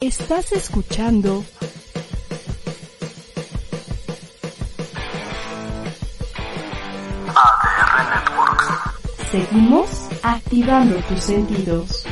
Estás escuchando ADR Networks. Seguimos activando tus sentidos.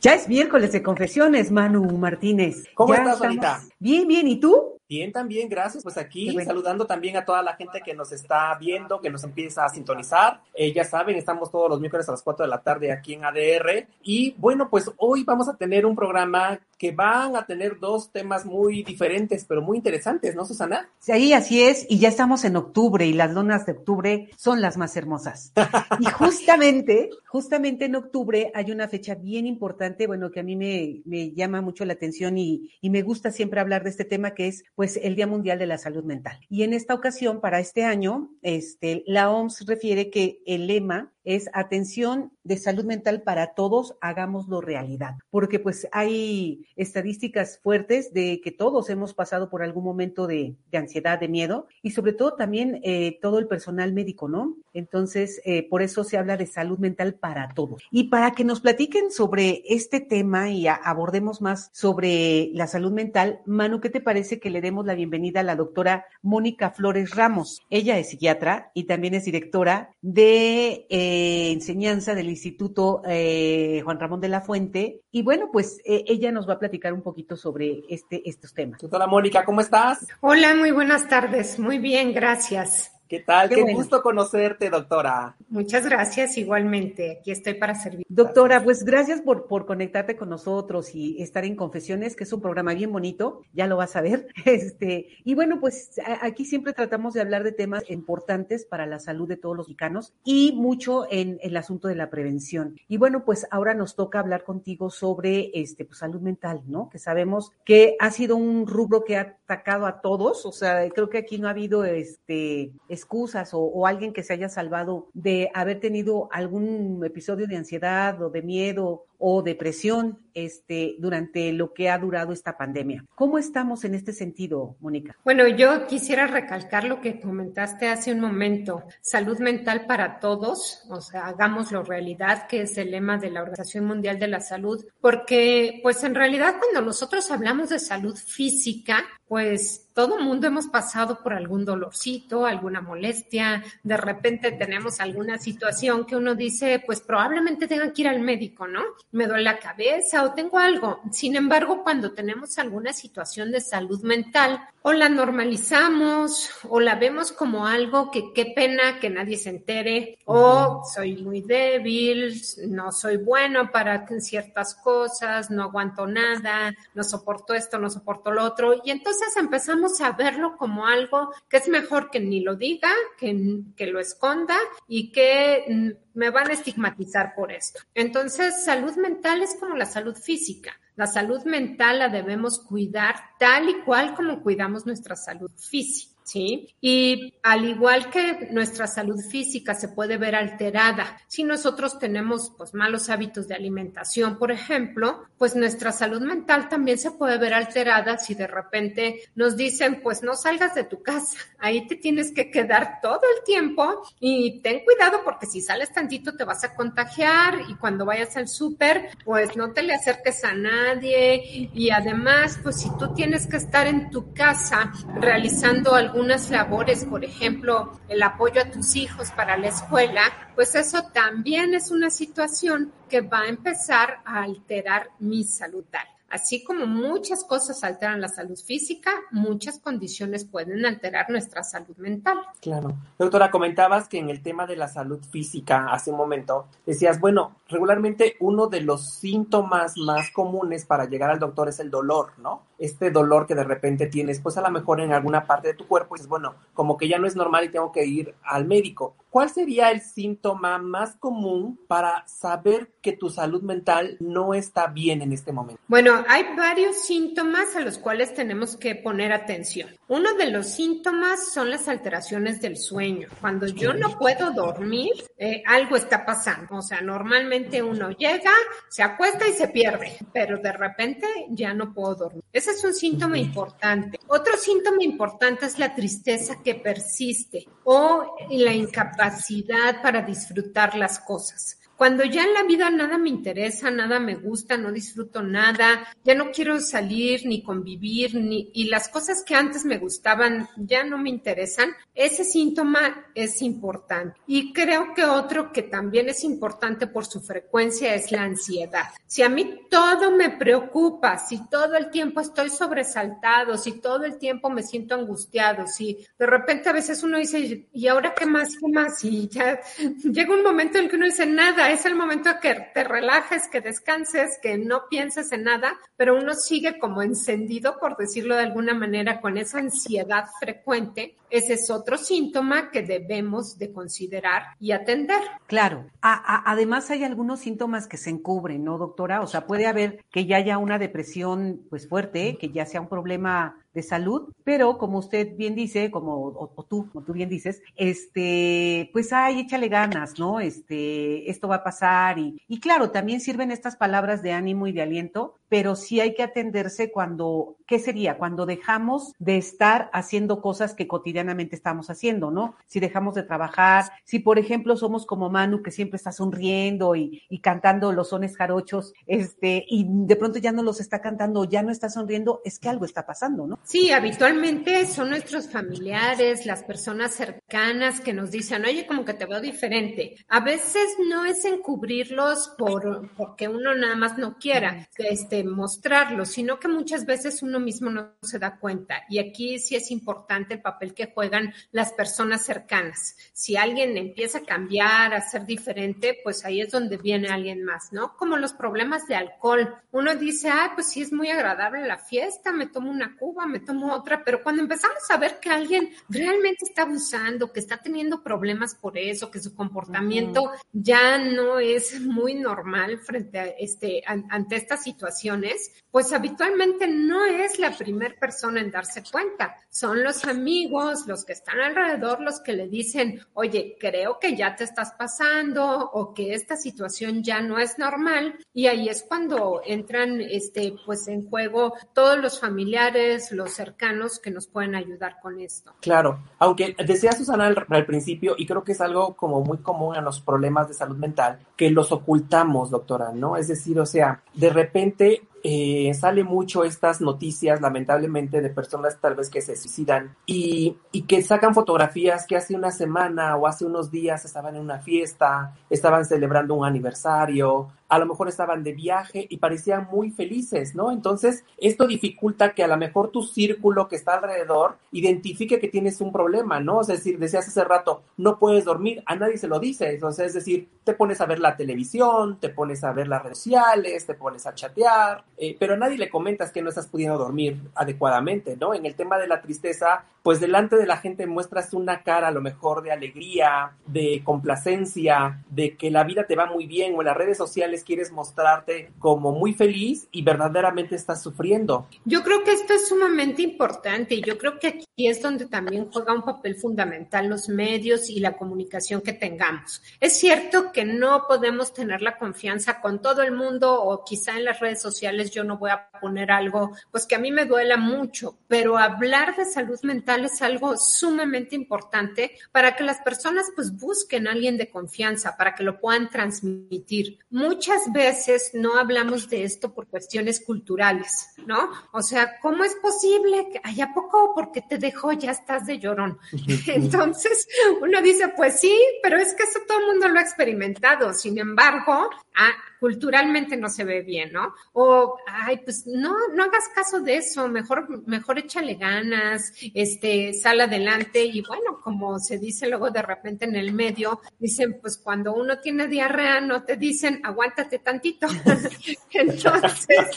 Ya es miércoles de confesiones, Manu Martínez. ¿Cómo Ya estás, estamos- Anita? Bien, bien. ¿Y tú? Bien, también, gracias. Pues aquí bueno. saludando también a toda la gente que nos está viendo, que nos empieza a sintonizar. Eh, ya saben, estamos todos los miércoles a las 4 de la tarde aquí en ADR. Y bueno, pues hoy vamos a tener un programa que van a tener dos temas muy diferentes, pero muy interesantes, ¿no, Susana? Sí, así es. Y ya estamos en octubre y las donas de octubre son las más hermosas. Y justamente, justamente en octubre hay una fecha bien importante, bueno, que a mí me, me llama mucho la atención y, y me gusta siempre hablar de este tema, que es pues el Día Mundial de la Salud Mental. Y en esta ocasión, para este año, este, la OMS refiere que el lema es atención de salud mental para todos, hagámoslo realidad. Porque pues hay estadísticas fuertes de que todos hemos pasado por algún momento de, de ansiedad, de miedo, y sobre todo también eh, todo el personal médico, ¿no? Entonces, eh, por eso se habla de salud mental para todos. Y para que nos platiquen sobre este tema y abordemos más sobre la salud mental, Manu, ¿qué te parece que le demos la bienvenida a la doctora Mónica Flores Ramos? Ella es psiquiatra y también es directora de eh, enseñanza del Instituto eh, Juan Ramón de la Fuente. Y bueno, pues eh, ella nos va a platicar un poquito sobre este, estos temas. Doctora Mónica, ¿cómo estás? Hola, muy buenas tardes. Muy bien, gracias. ¿Qué tal? Qué Qué, bueno. gusto conocerte, doctora. Muchas gracias igualmente. Aquí estoy para servir. Doctora, pues gracias por, por conectarte con nosotros y estar en Confesiones, que es un programa bien bonito, ya lo vas a ver. Este, y bueno, pues aquí siempre tratamos de hablar de temas importantes para la salud de todos los mexicanos y mucho en, el asunto de la prevención. Y bueno, pues ahora nos toca hablar contigo sobre este, pues, salud mental, ¿no? Que sabemos que ha sido un rubro que ha atacado a todos, o sea, creo que aquí no ha habido este, excusas o, alguien que se haya salvado de haber tenido algún episodio de ansiedad o de miedo o depresión este, durante lo que ha durado esta pandemia. ¿Cómo estamos en este sentido, Mónica? Bueno, yo quisiera recalcar lo que comentaste hace un momento. Salud mental para todos, o sea, hagámoslo realidad, que es el lema de la Organización Mundial de la Salud, porque pues en realidad cuando nosotros hablamos de salud física, pues todo mundo hemos pasado por algún dolorcito, alguna molestia, de repente tenemos alguna situación que uno dice, pues probablemente tengan que ir al médico, ¿no? Me duele la cabeza o tengo algo. Sin embargo, cuando tenemos alguna situación de salud mental, o la normalizamos o la vemos como algo que qué pena que nadie se entere, o soy muy débil, no soy bueno para ciertas cosas, no aguanto nada, no soporto esto, no soporto lo otro, y entonces empezamos a verlo como algo que es mejor que ni lo diga, que, que lo esconda y que mm, me van a estigmatizar por esto. Entonces, salud mental es como la salud física. La salud mental la debemos cuidar tal y cual como cuidamos nuestra salud física. ¿Sí? Y al igual que nuestra salud física se puede ver alterada, si nosotros tenemos pues malos hábitos de alimentación, por ejemplo, pues nuestra salud mental también se puede ver alterada si de repente nos dicen, pues no salgas de tu casa, ahí te tienes que quedar todo el tiempo y ten cuidado porque si sales tantito te vas a contagiar y cuando vayas al súper, pues no te le acerques a nadie y además, pues si tú tienes que estar en tu casa realizando algún algunas labores, por ejemplo, el apoyo a tus hijos para la escuela, pues eso también es una situación que va a empezar a alterar mi salud mental. Así como muchas cosas alteran la salud física, muchas condiciones pueden alterar nuestra salud mental. Claro. Doctora, comentabas que en el tema de la salud física, hace un momento, decías, bueno, regularmente uno de los síntomas más comunes para llegar al doctor es el dolor, ¿no? Este dolor que de repente tienes, pues a lo mejor en alguna parte de tu cuerpo, y dices, bueno, como que ya no es normal y tengo que ir al médico. ¿Cuál sería el síntoma más común para saber que tu salud mental no está bien en este momento? Bueno, hay varios síntomas a los cuales tenemos que poner atención. Uno de los síntomas son las alteraciones del sueño. Cuando yo no puedo dormir, eh, algo está pasando. O sea, normalmente uno llega, se acuesta y se pierde, pero de repente ya no puedo dormir. Ese es un síntoma importante. Otro síntoma importante es la tristeza que persiste o la incapacidad para disfrutar las cosas. Cuando ya en la vida nada me interesa, nada me gusta, no disfruto nada, ya no quiero salir ni convivir, ni, y las cosas que antes me gustaban ya no me interesan, ese síntoma es importante. Y creo que otro que también es importante por su frecuencia es la ansiedad. Si a mí todo me preocupa, si todo el tiempo estoy sobresaltado, si todo el tiempo me siento angustiado, si de repente a veces uno dice, ¿y ahora qué más? ¿Qué más? Y ya llega un momento en que uno dice, nada, es el momento que te relajes, que descanses, que no pienses en nada, pero uno sigue como encendido, por decirlo de alguna manera, con esa ansiedad frecuente. Ese es otro síntoma que debemos de considerar y atender. Claro. además hay algunos síntomas que se encubren, ¿no, doctora? O sea, puede haber que ya haya una depresión pues fuerte, que ya sea un problema de salud, pero como usted bien dice, como o, tú, como tú bien dices, este, pues ay, échale ganas, ¿no? Este, esto va a pasar y, y claro, también sirven estas palabras de ánimo y de aliento, pero sí hay que atenderse cuando, ¿qué sería? Cuando dejamos de estar haciendo cosas que cotidianamente estamos haciendo, ¿no? Si dejamos de trabajar, si por ejemplo somos como Manu que siempre está sonriendo y, y cantando los sones jarochos, este, y de pronto ya no los está cantando, ya no está sonriendo, es que algo está pasando, ¿no? Sí, habitualmente son nuestros familiares, las personas cercanas que nos dicen, oye, como que te veo diferente. A veces no es encubrirlos por, porque uno nada más no quiera este, mostrarlos, sino que muchas veces uno mismo no se da cuenta. Y aquí sí es importante el papel que juegan las personas cercanas. Si alguien empieza a cambiar, a ser diferente, pues ahí es donde viene alguien más, ¿no? Como los problemas de alcohol. Uno dice, ah, pues sí es muy agradable la fiesta, me tomo una cuba, me tomo otra, pero cuando empezamos a ver que alguien realmente está abusando, que está teniendo problemas por eso, que su comportamiento ya no es muy normal frente a este, ante estas situaciones, pues habitualmente no es la primera persona en darse cuenta. Son los amigos, los que están alrededor, los que le dicen, oye, creo que ya te estás pasando o que esta situación ya no es normal. Y ahí es cuando entran, este, pues en juego todos los familiares, los cercanos que nos pueden ayudar con esto. Claro, aunque decía Susana al, principio, y creo que es algo como muy común en los problemas de salud mental, que los ocultamos, doctora, ¿no? Es decir, o sea, de repente eh, sale mucho estas noticias, lamentablemente, de personas tal vez que se suicidan y, y, que sacan fotografías que hace una semana o hace unos días estaban en una fiesta, estaban celebrando un aniversario, a lo mejor estaban de viaje y parecían muy felices, ¿no? Entonces, esto dificulta que a lo mejor tu círculo que está alrededor identifique que tienes un problema, ¿no? Es decir, decías hace rato, no puedes dormir, a nadie se lo dice, entonces, es decir, te pones a ver la televisión, te pones a ver las redes sociales, te pones a chatear, eh, pero a nadie le comentas que no estás pudiendo dormir adecuadamente, ¿no? En el tema de la tristeza, pues delante de la gente muestras una cara a lo mejor de alegría, de complacencia, de que la vida te va muy bien o en las redes sociales quieres mostrarte como muy feliz y verdaderamente estás sufriendo. Yo creo que esto es sumamente importante y yo creo que aquí es donde también juega un papel fundamental los medios y la comunicación que tengamos. Es cierto que no podemos tener la confianza con todo el mundo o quizá en las redes sociales yo no voy a poner algo pues que a mí me duela mucho, pero hablar de salud mental es algo sumamente importante para que las personas pues busquen a alguien de confianza, para que lo puedan transmitir. Muchas muchas veces no hablamos de esto por cuestiones culturales, ¿no? O sea, ¿cómo es posible que haya poco porque te dejó ya estás de llorón? Entonces, uno dice, pues sí, pero es que eso todo el mundo lo ha experimentado. Sin embargo, ah, culturalmente no se ve bien, ¿no? O, ay, pues no, no hagas caso de eso, mejor, mejor échale ganas, este, sal adelante y bueno, como se dice luego de repente en el medio, dicen, pues cuando uno tiene diarrea no te dicen, aguántate tantito. Entonces,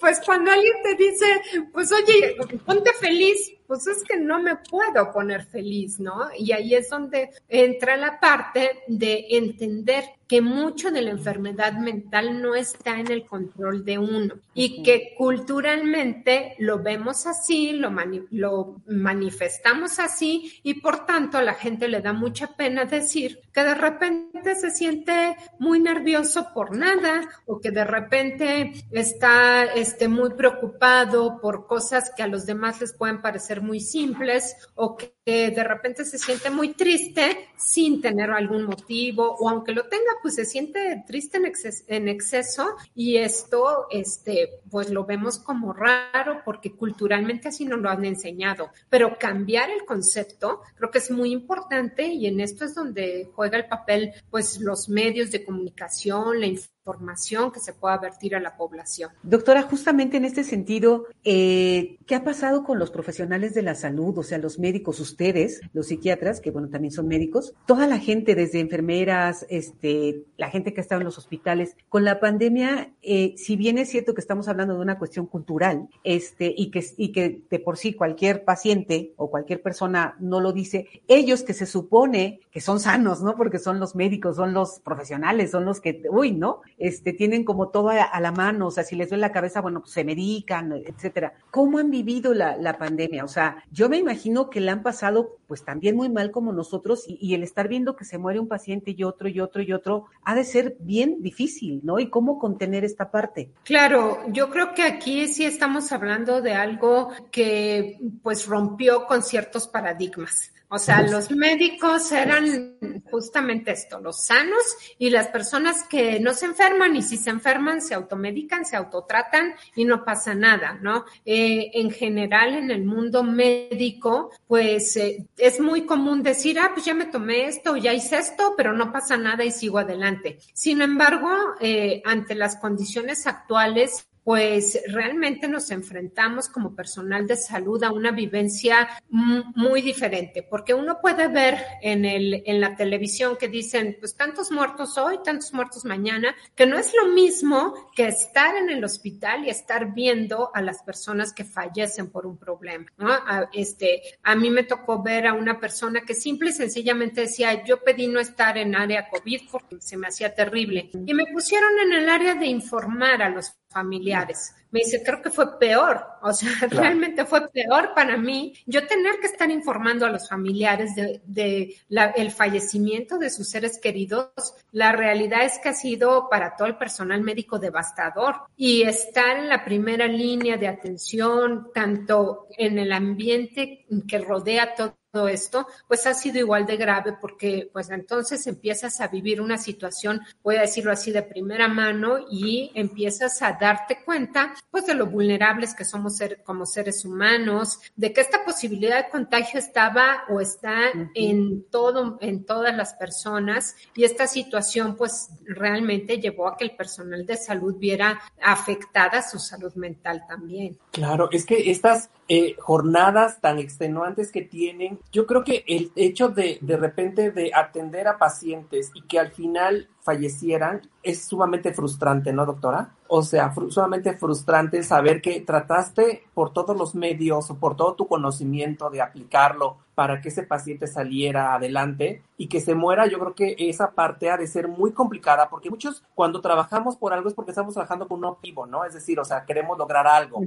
pues cuando alguien te dice, pues oye, ponte feliz, pues es que no me puedo poner feliz, ¿no? Y ahí es donde entra la parte de entender que mucho de la enfermedad mental no está en el control de uno y que culturalmente lo vemos así, lo, lo manifestamos así y por tanto a la gente le da mucha pena decir que de repente se siente muy nervioso por nada o que de repente está este, muy preocupado por cosas que a los demás les pueden parecer muy simples o que de repente se siente muy triste sin tener algún motivo o aunque lo tenga pues se siente triste en exceso, en exceso y esto, este, pues lo vemos como raro porque culturalmente así nos lo han enseñado. Pero cambiar el concepto creo que es muy importante y en esto es donde juega el papel, pues los medios de comunicación, la información información que se pueda vertir a la población. Doctora, justamente en este sentido, eh, ¿qué ha pasado con los profesionales de la salud, o sea, los médicos, ustedes, los psiquiatras, que bueno, también son médicos, toda la gente, desde enfermeras, este, la gente que ha estado en los hospitales, con la pandemia, eh, si bien es cierto que estamos hablando de una cuestión cultural, este, y que, y que de por sí cualquier paciente o cualquier persona no lo dice, ellos que se supone que son sanos, ¿no? Porque son los médicos, son los profesionales, son los que, uy, ¿no? Este, tienen como todo a, la mano, o sea, si les duele la cabeza, bueno, pues se medican, etcétera. ¿Cómo han vivido la, pandemia? O sea, yo me imagino que la han pasado pues también muy mal como nosotros y, y, el estar viendo que se muere un paciente y otro y otro y otro ha de ser bien difícil, ¿no? ¿Y cómo contener esta parte? Claro, yo creo que aquí sí estamos hablando de algo que pues rompió con ciertos paradigmas. O sea, los médicos eran justamente esto, los sanos y las personas que no se enferman y si se enferman se automedican, se autotratan y no pasa nada, ¿no? Eh, en general, en el mundo médico, pues eh, es muy común decir, ah, pues ya me tomé esto, ya hice esto, pero no pasa nada y sigo adelante. Sin embargo, eh, ante las condiciones actuales, pues realmente nos enfrentamos como personal de salud a una vivencia muy diferente, porque uno puede ver en, el, en la televisión que dicen, pues tantos muertos hoy, tantos muertos mañana, que no es lo mismo que estar en el hospital y estar viendo a las personas que fallecen por un problema. ¿no? A, este, a mí me tocó ver a una persona que simple y sencillamente decía, yo pedí no estar en área COVID porque se me hacía terrible. Y me pusieron en el área de informar a los familiares. Me dice, creo que fue peor, o sea, realmente fue peor para mí yo tener que estar informando a los familiares de, de la, el fallecimiento de sus seres queridos. La realidad es que ha sido para todo el personal médico devastador y estar en la primera línea de atención, tanto en el ambiente que rodea todo todo esto, pues ha sido igual de grave porque pues entonces empiezas a vivir una situación, voy a decirlo así, de primera mano y empiezas a darte cuenta pues de lo vulnerables que somos ser, como seres humanos, de que esta posibilidad de contagio estaba o está en todo, en todas las personas y esta situación pues realmente llevó a que el personal de salud viera afectada su salud mental también. Claro, es que estas eh, jornadas tan extenuantes que tienen, yo creo que el hecho de de repente de atender a pacientes y que al final fallecieran es sumamente frustrante, ¿no, doctora? O sea, fr sumamente frustrante saber que trataste por todos los medios o por todo tu conocimiento de aplicarlo para que ese paciente saliera adelante y que se muera, yo creo que esa parte ha de ser muy complicada porque muchos cuando trabajamos por algo es porque estamos trabajando con un objetivo, ¿no? Es decir, o sea, queremos lograr algo.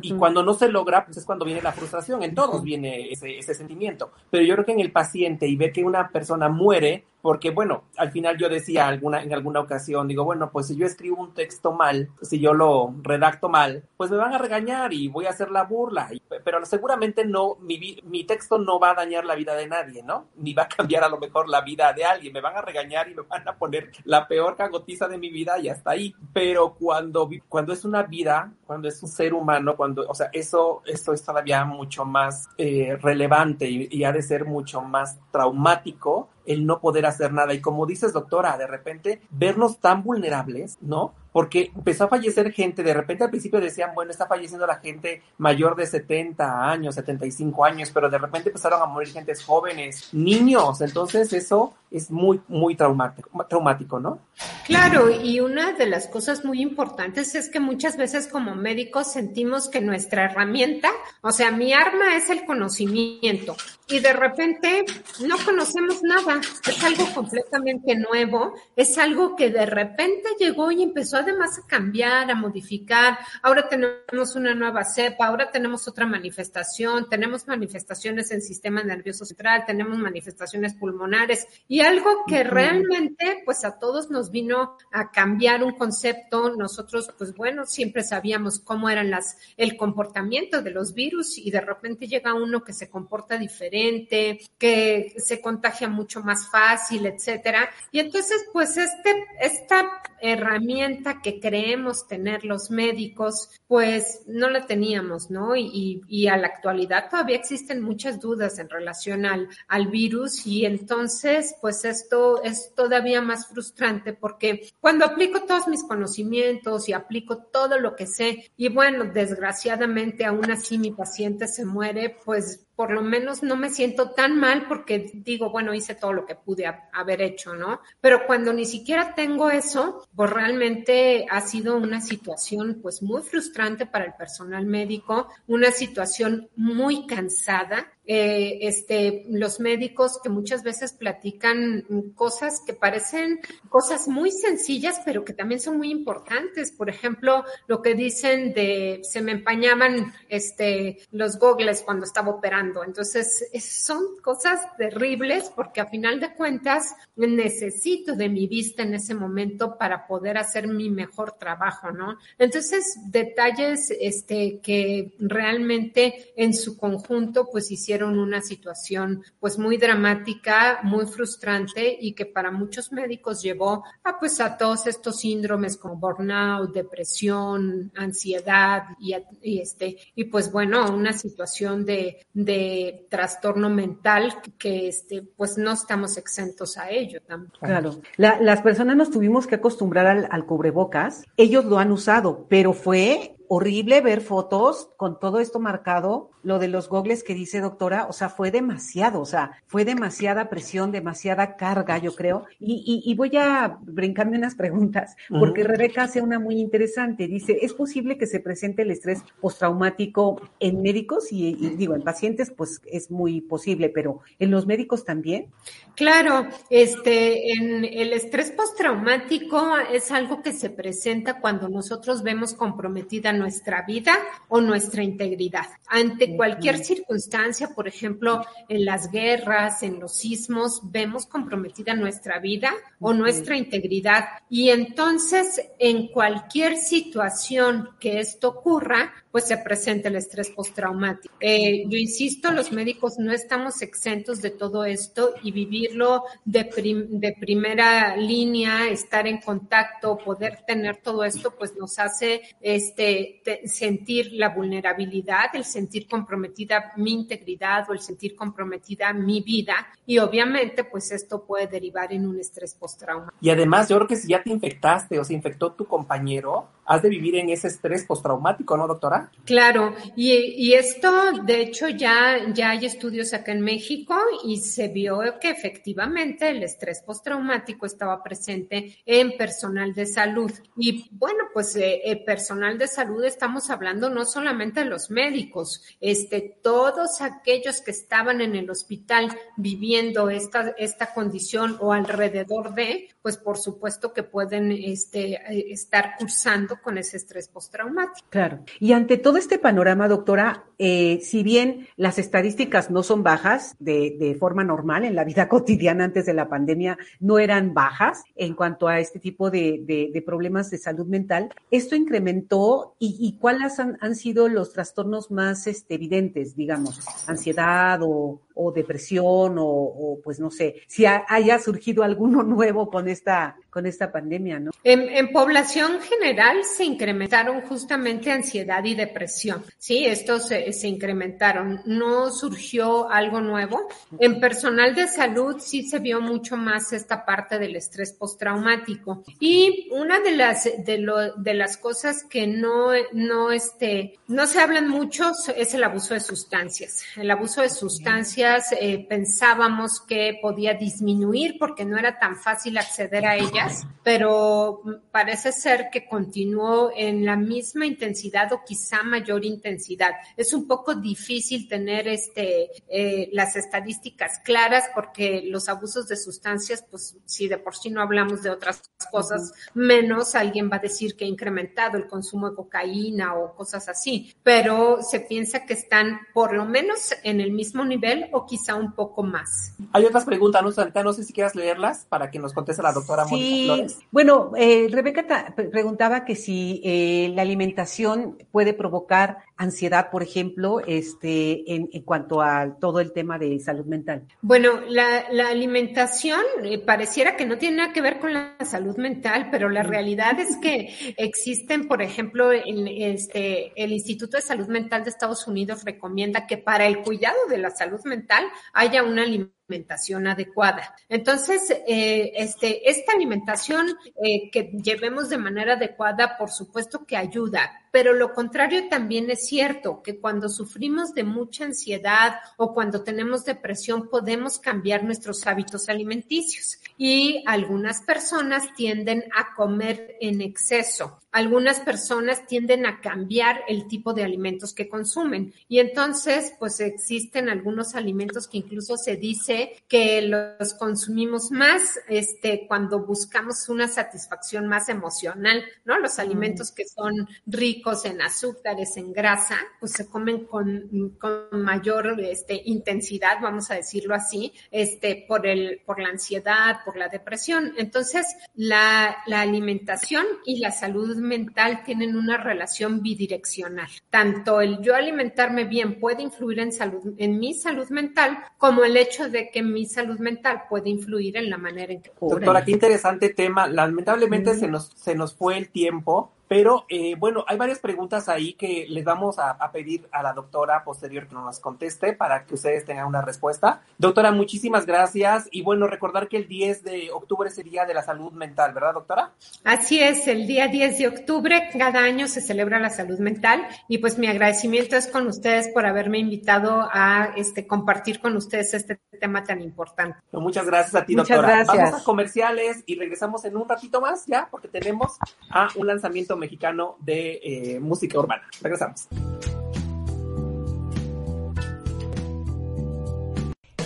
Y cuando no se logra, pues es cuando viene la frustración, en todos viene ese, ese sentimiento, pero yo creo que en el paciente y ver que una persona muere, porque bueno, al final yo decía alguna, en alguna ocasión, digo, bueno, pues si yo escribo un texto mal, si yo lo redacto mal, pues me van a regañar y voy a hacer la burla, pero seguramente no, mi, mi texto no va a dañar la vida de nadie, ¿no? Ni va a cambiar a lo mejor la vida de alguien, me van a regañar y me van a poner la peor cagotiza de mi vida y hasta ahí, pero cuando, cuando es una vida, cuando es un ser humano, cuando, o sea, eso, eso es todavía mucho más eh, relevante y, y ha de ser mucho más traumático el no poder hacer nada. Y como dices, doctora, de repente vernos tan vulnerables, ¿no? Porque empezó a fallecer gente, de repente al principio decían, bueno, está falleciendo la gente mayor de 70 años, 75 años, pero de repente empezaron a morir gentes jóvenes, niños, entonces eso es muy, muy traumático, traumático, ¿no? Claro, y una de las cosas muy importantes es que muchas veces como médicos sentimos que nuestra herramienta, o sea, mi arma es el conocimiento y de repente no conocemos nada, es algo completamente nuevo, es algo que de repente llegó y empezó además a cambiar, a modificar, ahora tenemos una nueva cepa, ahora tenemos otra manifestación, tenemos manifestaciones en sistema nervioso central, tenemos manifestaciones pulmonares y algo que realmente pues a todos nos vino a cambiar un concepto. Nosotros pues bueno, siempre sabíamos cómo eran las el comportamiento de los virus y de repente llega uno que se comporta diferente, que se contagia mucho más fácil, etcétera. Y entonces pues este esta herramienta que creemos tener los médicos pues no la teníamos, ¿no? Y, a la actualidad todavía existen muchas dudas en relación al, al virus y entonces pues esto es todavía más frustrante porque cuando aplico todos mis conocimientos y aplico todo lo que sé y bueno, desgraciadamente aún así mi paciente se muere, pues por lo menos no me siento tan mal porque digo, bueno, hice todo lo que pude haber hecho, ¿no? Pero cuando ni siquiera tengo eso, pues realmente ha sido una situación pues muy frustrante para el personal médico, una situación muy cansada eh, este, los médicos que muchas veces platican cosas que parecen cosas muy sencillas, pero que también son muy importantes. Por ejemplo, lo que dicen de se me empañaban este, los gogles cuando estaba operando. Entonces, son cosas terribles porque a final de cuentas necesito de mi vista en ese momento para poder hacer mi mejor trabajo, ¿no? Entonces, detalles este, que realmente en su conjunto pues hicieron una situación pues muy dramática, muy frustrante y que para muchos médicos llevó a pues a todos estos síndromes como burnout, depresión, ansiedad y, este y pues bueno, una situación de, de trastorno mental que este pues no estamos exentos a ello. Claro, las personas nos tuvimos que acostumbrar al, al cubrebocas, ellos lo han usado, pero fue horrible ver fotos con todo esto marcado, lo de los gogles que dice doctora, o sea, fue demasiado, o sea, fue demasiada presión, demasiada carga, yo creo. Y, y, voy a brincarme unas preguntas, porque Rebeca hace una muy interesante. Dice, ¿es posible que se presente el estrés postraumático en médicos? Y, digo, en pacientes, pues es muy posible, pero ¿en los médicos también? Claro, este, en el estrés postraumático es algo que se presenta cuando nosotros vemos comprometida nuestra vida o nuestra integridad. Ante cualquier circunstancia, por ejemplo, en las guerras, en los sismos, vemos comprometida nuestra vida o nuestra integridad. Y entonces, en cualquier situación que esto ocurra, pues se presenta el estrés postraumático. Eh, yo insisto, los médicos no estamos exentos de todo esto y vivirlo de, de primera línea, estar en contacto, poder tener todo esto, pues nos hace este, sentir la vulnerabilidad, el sentir comprometida mi integridad o el sentir comprometida mi vida y obviamente pues esto puede derivar en un estrés postraumático. Y además yo creo que si ya te infectaste o se infectó tu compañero, has de vivir en ese estrés postraumático, ¿no, doctora? Claro, y, y, esto, de hecho, ya, ya hay estudios acá en México y se vio que efectivamente el estrés postraumático estaba presente en personal de salud. Y bueno, pues eh, el personal de salud estamos hablando no solamente de los médicos, este, todos aquellos que estaban en el hospital viviendo esta, esta condición o alrededor de, pues por supuesto que pueden este, eh, estar cursando con ese estrés postraumático. Claro. Y ante todo este panorama, doctora, eh, si bien las estadísticas no son bajas de, de, forma normal en la vida cotidiana antes de la pandemia, no eran bajas en cuanto a este tipo de, de, de problemas de salud mental, esto incrementó y, y cuáles han, han, sido los trastornos más este, evidentes, digamos, ansiedad o, o depresión o, o, pues no sé, si haya surgido alguno nuevo con esta con esta pandemia, ¿no? En, en, población general se incrementaron justamente ansiedad y depresión, ¿sí? Estos se, se, incrementaron, no surgió algo nuevo. En personal de salud sí se vio mucho más esta parte del estrés postraumático. Y una de las, de, lo, de las cosas que no, no, este, no se hablan mucho es el abuso de sustancias. El abuso de sustancias eh, pensábamos que podía disminuir porque no era tan fácil acceder a ellas, pero parece ser que continuó en la misma intensidad o quizá mayor intensidad. Es un poco difícil tener este, eh, las estadísticas claras porque los abusos de sustancias, pues si de por sí no hablamos de otras cosas, menos alguien va a decir que ha incrementado el consumo de cocaína o cosas así, pero se piensa que están por lo menos en el mismo nivel o quizá un poco más. Hay otras preguntas, ¿no, Santa? No sé si quieras leerlas para que nos conteste la doctora sí. Mónica Flores. Bueno, eh, Rebeca preguntaba que si eh, la alimentación puede provocar ansiedad, por ejemplo, este, en, en, cuanto a todo el tema de salud mental. Bueno, la, la alimentación eh, pareciera que no tiene nada que ver con la salud mental, pero la realidad es que existen, por ejemplo, en este, el Instituto de Salud Mental de Estados Unidos recomienda que para el cuidado de la salud mental haya una alimentación adecuada. Entonces, eh, este, esta alimentación eh, que llevemos de manera adecuada, por supuesto que ayuda, pero lo contrario también es cierto, que cuando sufrimos de mucha ansiedad o cuando tenemos depresión podemos cambiar nuestros hábitos alimenticios y algunas personas tienden a comer en exceso. Algunas personas tienden a cambiar el tipo de alimentos que consumen y entonces pues existen algunos alimentos que incluso se dice que los consumimos más este cuando buscamos una satisfacción más emocional, ¿no? Los alimentos que son ricos en azúcares, en grasa, pues se comen con, con mayor este, intensidad, vamos a decirlo así, este, por el, por la ansiedad, por la depresión. Entonces, la, la alimentación y la salud mental tienen una relación bidireccional. Tanto el yo alimentarme bien puede influir en salud, en mi salud mental, como el hecho de que mi salud mental puede influir en la manera en que. Doctora, qué interesante tema. Lamentablemente mm. se nos, se nos fue el tiempo. Pero eh, bueno, hay varias preguntas ahí que les vamos a, a, pedir a la doctora posterior que nos conteste para que ustedes tengan una respuesta. Doctora, muchísimas gracias. Y bueno, recordar que el 10 de octubre es el Día de la Salud Mental, ¿verdad, doctora? Así es, el día 10 de octubre cada año se celebra la salud mental y pues mi agradecimiento es con ustedes por haberme invitado a este, compartir con ustedes este tema tan importante. Muchas gracias a ti, Muchas doctora. Gracias. Vamos a comerciales y regresamos en un ratito más ya, porque tenemos a un lanzamiento mexicano de eh, música urbana. Regresamos.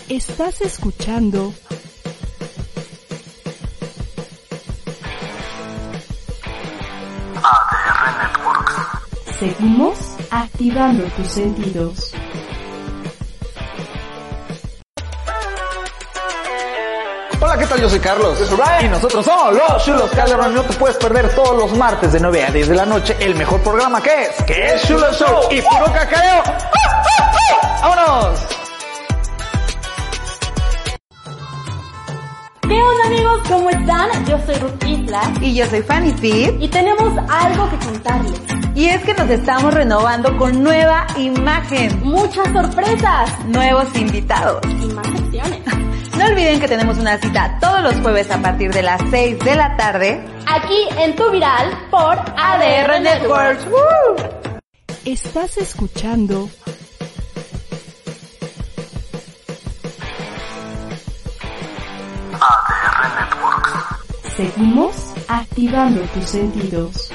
Estás escuchando ADR Networks. Seguimos activando tus sentidos. Hola, ¿qué tal? Yo soy Carlos. Yo soy Brian. Y nosotros somos los Chulos Calderón. No te puedes perder todos los martes de 9 a 10 de la noche el mejor programa que es, que es Chulo Show y puro cacao. ¡Vámonos! ¿Qué onda amigos? ¿Cómo están? Yo soy Ruth Isla. Y yo soy Fanny Fit. Y tenemos algo que contarles. Y es que nos estamos renovando con nueva imagen. Muchas sorpresas. Nuevos invitados. Y más secciones. No olviden que tenemos una cita todos los jueves a partir de las 6 de la tarde. Aquí en Tu Viral por ADR, ADR Networks. ¡Woo! Estás escuchando ADR Networks. Seguimos activando tus sentidos.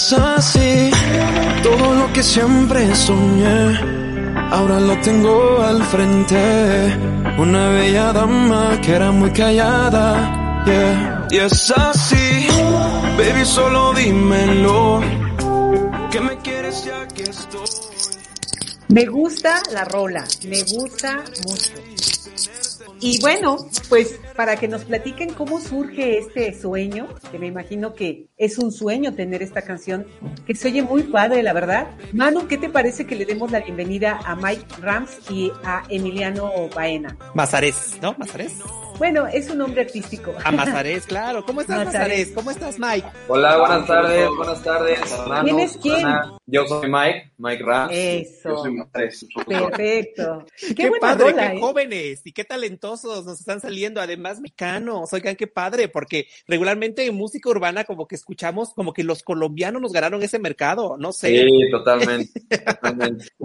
Es así, todo lo que siempre soñé, ahora lo tengo al frente. Una bella dama que era muy callada, yeah. Y es así, baby, solo dímelo, que me quieres ya que estoy. Me gusta la rola, me gusta mucho. Y bueno, pues para que nos platiquen cómo surge este sueño, que me imagino que es un sueño tener esta canción, que se oye muy padre, la verdad. Manu, ¿qué te parece que le demos la bienvenida a Mike Rams y a Emiliano Baena? Mazarés, ¿no? Mazarés. Bueno, es un nombre artístico. A Mazarés, claro. ¿Cómo estás, Mazarés? ¿Cómo estás, Mike? Hola, buenas tardes, buenas tardes, hermanos. ¿Quién es quién? Yo soy Mike, Mike Rams. Eso. Yo soy Mazarés. Perfecto. Qué, Qué, buena padre, rola, qué ¿eh? jóvenes y qué talentosos nos están saliendo, además mexicanos. Oigan, qué padre, porque regularmente en música urbana como que escuchamos como que los colombianos nos ganaron ese mercado, no sé. Sí, totalmente. totalmente.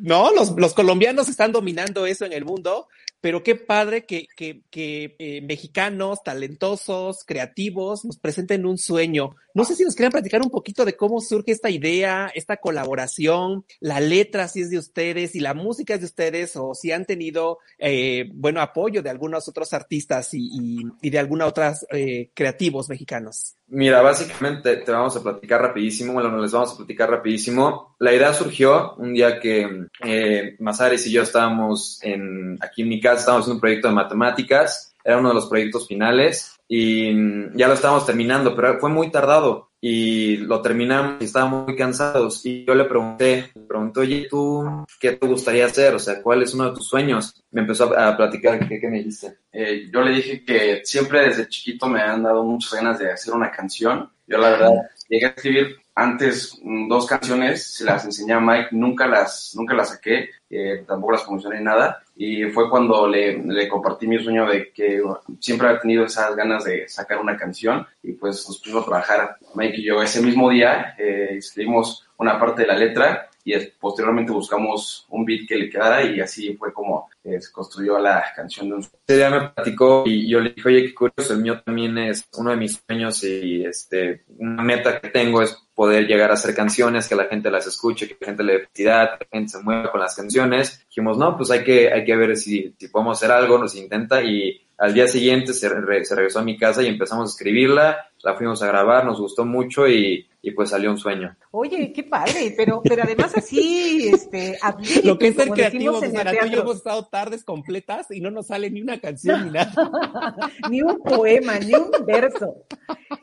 No, los, los colombianos están dominando eso en el mundo, pero qué padre que, que, que eh, mexicanos, talentosos, creativos, nos presenten un sueño. No sé si nos quieren platicar un poquito de cómo surge esta idea, esta colaboración, la letra si es de ustedes y la música es de ustedes, o si han tenido, eh, bueno, apoyo de algunos otros artistas y, y, y de algunos otros eh, creativos mexicanos. Mira, básicamente te vamos a platicar rapidísimo, bueno, les vamos a platicar rapidísimo. La idea surgió un día que eh, Mazares y yo estábamos en, aquí en mi casa, estábamos en un proyecto de matemáticas, era uno de los proyectos finales y mm, ya lo estábamos terminando, pero fue muy tardado y lo terminamos y estábamos muy cansados y yo le pregunté, le pregunté, oye, ¿tú qué te gustaría hacer? O sea, ¿cuál es uno de tus sueños? Me empezó a, a platicar, ¿qué, ¿qué, me dijiste? Eh, yo le dije que siempre desde chiquito me han dado muchas ganas de hacer una canción. Yo la verdad llegué a escribir antes mm, dos canciones, se las enseñé a Mike, nunca las, nunca las saqué, eh, tampoco las promocioné nada. Y fue cuando le, le, compartí mi sueño de que siempre había tenido esas ganas de sacar una canción y pues nos pusimos a trabajar Mike y yo ese mismo día, eh, escribimos una parte de la letra y posteriormente buscamos un beat que le quedara y así fue como eh, se construyó la canción de un Ese día me platicó y yo le dije, oye, qué curioso, el mío también es uno de mis sueños y este, una meta que tengo es poder llegar a hacer canciones, que la gente las escuche, que la gente le dé felicidad, que la gente se mueva con las canciones. Dijimos, no, pues hay que, hay que ver si, si podemos hacer algo, nos intenta y al día siguiente se, re, se regresó a mi casa y empezamos a escribirla, la fuimos a grabar, nos gustó mucho y, y pues salió un sueño. Oye, qué padre, pero, pero además así, este, Lo que es ser creativo, para tú y yo hemos estado tardes completas y no nos sale ni una canción ni nada. ni un poema, ni un verso.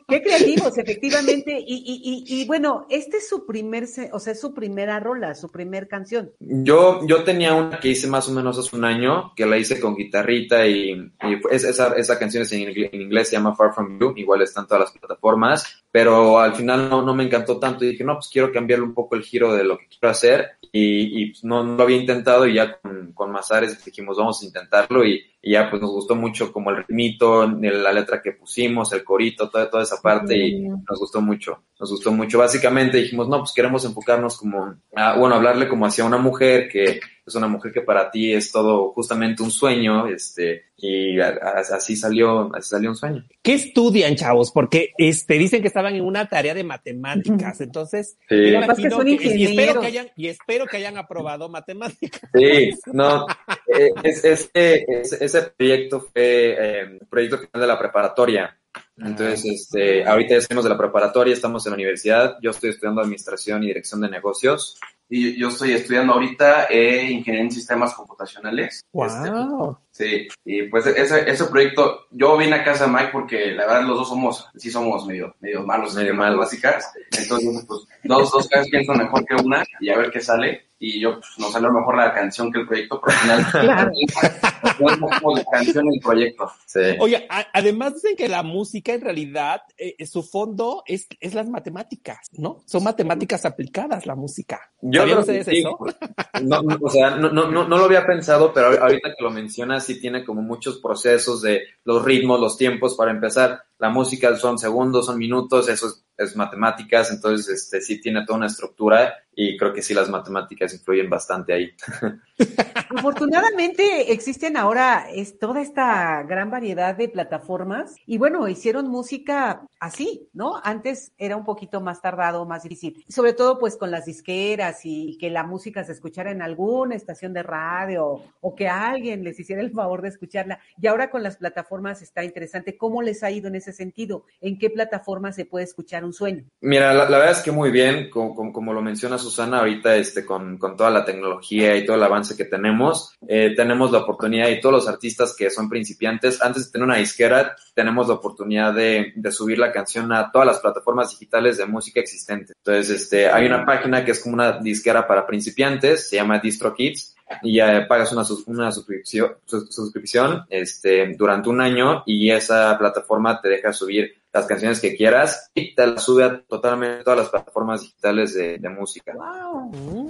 Qué creativos, efectivamente. Y, y, y, y, bueno, este es su primer, o sea, es su primera rola, su primer canción. Yo, yo tenía una que hice más o menos hace un año, que la hice con guitarrita y, y esa, esa canción es en, en inglés, se llama Far From You, igual está en todas las plataformas, pero al final no, no me encantó tanto y dije, no, pues quiero cambiarle un poco el giro de lo que quiero hacer y, y no, no, lo había intentado y ya con, con Mazares dijimos, vamos a intentarlo y, y, ya pues nos gustó mucho como el ritmito, la letra que pusimos, el corito, toda, toda esa parte y nos gustó mucho, nos gustó mucho. Básicamente dijimos, no, pues queremos enfocarnos como, a, bueno, hablarle como hacia una mujer que es una mujer que para ti es todo justamente un sueño, este, y a, a, así salió, así salió un sueño. ¿Qué estudian, chavos? Porque este, dicen que estaban en una tarea de matemáticas, entonces, sí. que son que, y, espero que hayan, y espero que hayan aprobado matemáticas. Sí, no, eh, es, es, es, ese proyecto fue eh, un proyecto final de la preparatoria. Entonces, este, ahorita ya salimos de la preparatoria, estamos en la universidad, yo estoy estudiando administración y dirección de negocios. Y yo estoy estudiando ahorita eh, ingeniería en sistemas computacionales. Wow. Este, sí, y pues ese, ese proyecto, yo vine a casa de Mike porque la verdad los dos somos, sí somos medio, medio malos, medio malos básicas. Entonces, pues dos, dos casas piensan mejor que una y a ver qué sale. Y yo, pues nos salió mejor la canción que el proyecto, pero al final, no la canción y el proyecto. Sí. Oye, a, además dicen que la música en realidad, eh, su fondo es, es las matemáticas, ¿no? Son matemáticas aplicadas la música. Yo no sé sí, eso. No, no, o sea, no, no, no, no lo había pensado, pero ahorita que lo mencionas, sí tiene como muchos procesos de los ritmos, los tiempos para empezar. La música son segundos, son minutos, eso es, es matemáticas, entonces este sí tiene toda una estructura y creo que sí las matemáticas influyen bastante ahí. Afortunadamente existen ahora es toda esta gran variedad de plataformas y bueno, hicieron música así, ¿no? Antes era un poquito más tardado, más difícil, sobre todo pues con las disqueras y que la música se escuchara en alguna estación de radio o que alguien les hiciera el favor de escucharla. Y ahora con las plataformas está interesante. ¿Cómo les ha ido en ese sentido? ¿En qué plataforma se puede escuchar un sueño? Mira, la, la verdad es que muy bien, como, como, como lo menciona Susana, ahorita este, con, con toda la tecnología y todo el avance que tenemos, eh, tenemos la oportunidad y todos los artistas que son principiantes, antes de tener una disquera, tenemos la oportunidad de, de subir la canción a todas las plataformas digitales de música existentes. Entonces, este, hay una página que es como una disquera para principiantes, se llama DistroKids, y ya pagas una, una suscripción, sus- suscripción este, durante un año y esa plataforma te deja subir las canciones que quieras y te las sube a totalmente todas las plataformas digitales de, de música.